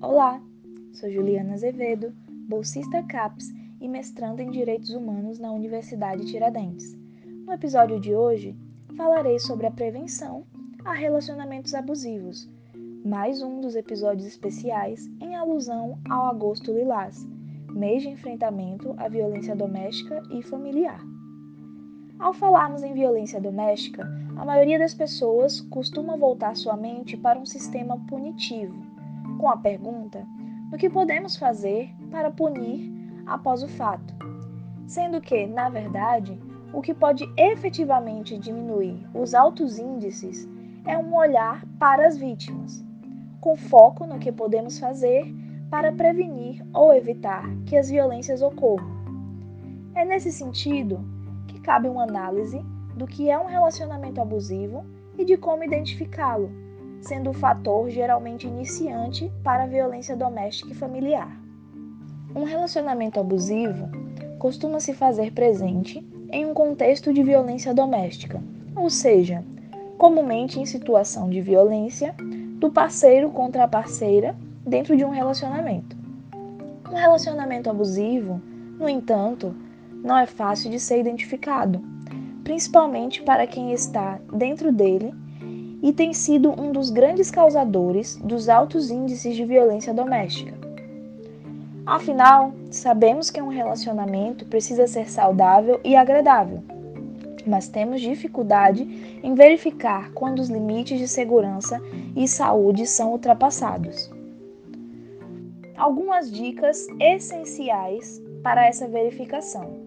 Olá, sou Juliana Azevedo, bolsista CAPES e mestranda em Direitos Humanos na Universidade Tiradentes. No episódio de hoje, falarei sobre a prevenção a relacionamentos abusivos, mais um dos episódios especiais em alusão ao Agosto Lilás, mês de enfrentamento à violência doméstica e familiar. Ao falarmos em violência doméstica, a maioria das pessoas costuma voltar sua mente para um sistema punitivo, com a pergunta do que podemos fazer para punir após o fato, sendo que, na verdade, o que pode efetivamente diminuir os altos índices é um olhar para as vítimas, com foco no que podemos fazer para prevenir ou evitar que as violências ocorram. É nesse sentido cabe uma análise do que é um relacionamento abusivo e de como identificá-lo, sendo o fator geralmente iniciante para a violência doméstica e familiar. Um relacionamento abusivo costuma se fazer presente em um contexto de violência doméstica, ou seja, comumente em situação de violência do parceiro contra a parceira dentro de um relacionamento. Um relacionamento abusivo, no entanto, não é fácil de ser identificado, principalmente para quem está dentro dele e tem sido um dos grandes causadores dos altos índices de violência doméstica. Afinal, sabemos que um relacionamento precisa ser saudável e agradável, mas temos dificuldade em verificar quando os limites de segurança e saúde são ultrapassados. Algumas dicas essenciais para essa verificação.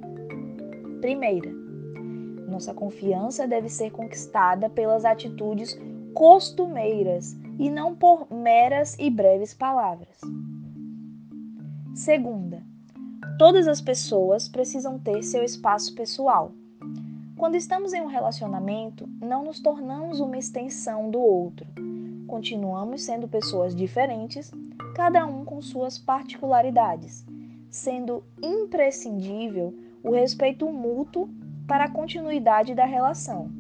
Primeira, nossa confiança deve ser conquistada pelas atitudes costumeiras e não por meras e breves palavras. Segunda, todas as pessoas precisam ter seu espaço pessoal. Quando estamos em um relacionamento, não nos tornamos uma extensão do outro. Continuamos sendo pessoas diferentes, cada um com suas particularidades, sendo imprescindível o respeito mútuo para a continuidade da relação.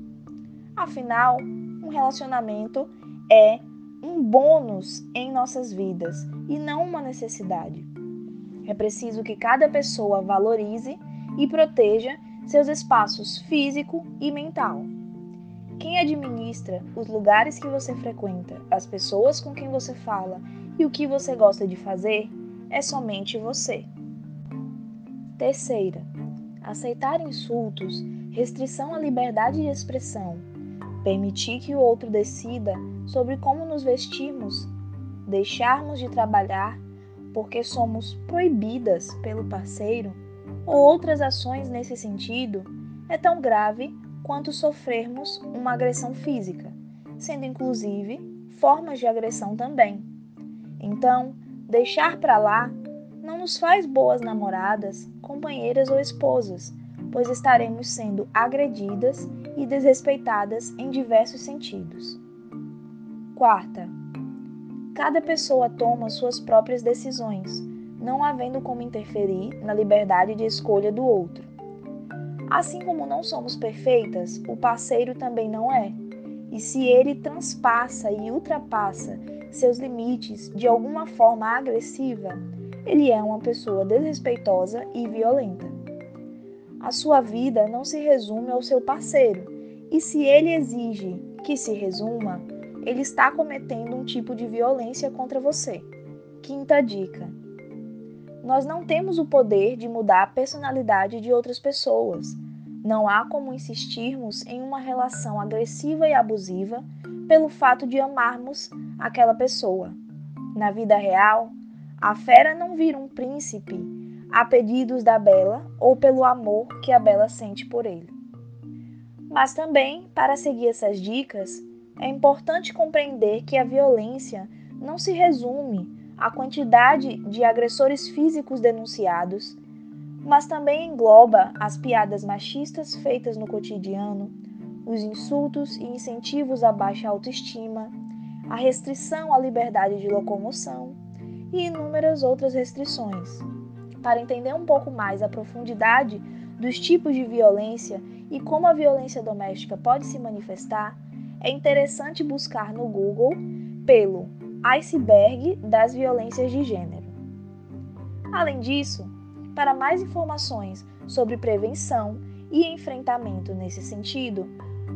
Afinal, um relacionamento é um bônus em nossas vidas e não uma necessidade. É preciso que cada pessoa valorize e proteja seus espaços físico e mental. Quem administra os lugares que você frequenta, as pessoas com quem você fala e o que você gosta de fazer é somente você. Terceira, aceitar insultos, restrição à liberdade de expressão, permitir que o outro decida sobre como nos vestimos, deixarmos de trabalhar porque somos proibidas pelo parceiro, ou outras ações nesse sentido, é tão grave quanto sofrermos uma agressão física, sendo inclusive formas de agressão também. Então, deixar para lá não nos faz boas namoradas, companheiras ou esposas, pois estaremos sendo agredidas e desrespeitadas em diversos sentidos. Quarta, Cada pessoa toma suas próprias decisões, não havendo como interferir na liberdade de escolha do outro. Assim como não somos perfeitas, o parceiro também não é. E se ele transpassa e ultrapassa seus limites de alguma forma agressiva, ele é uma pessoa desrespeitosa e violenta. A sua vida não se resume ao seu parceiro, e se ele exige que se resuma, ele está cometendo um tipo de violência contra você. Quinta dica: nós não temos o poder de mudar a personalidade de outras pessoas. Não há como insistirmos em uma relação agressiva e abusiva pelo fato de amarmos aquela pessoa. Na vida real, a fera não vira um príncipe a pedidos da Bela ou pelo amor que a Bela sente por ele. Mas também, para seguir essas dicas, é importante compreender que a violência não se resume à quantidade de agressores físicos denunciados, mas também engloba as piadas machistas feitas no cotidiano, os insultos e incentivos à baixa autoestima, a restrição à liberdade de locomoção e inúmeras outras restrições. Para entender um pouco mais a profundidade dos tipos de violência e como a violência doméstica pode se manifestar, é interessante buscar no Google pelo iceberg das violências de gênero. Além disso, para mais informações sobre prevenção e enfrentamento nesse sentido,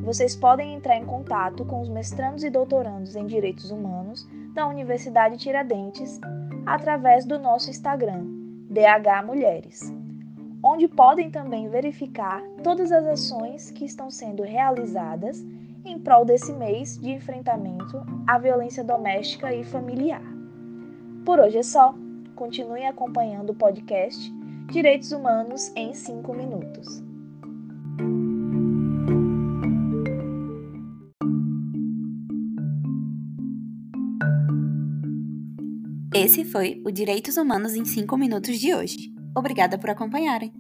vocês podem entrar em contato com os mestrandos e doutorandos em Direitos Humanos da Universidade Tiradentes através do nosso Instagram, DH Mulheres, onde podem também verificar todas as ações que estão sendo realizadas em prol desse mês de enfrentamento à violência doméstica e familiar. Por hoje é só. Continue acompanhando o podcast Direitos Humanos em 5 Minutos. Esse foi o Direitos Humanos em 5 Minutos de hoje. Obrigada por acompanharem!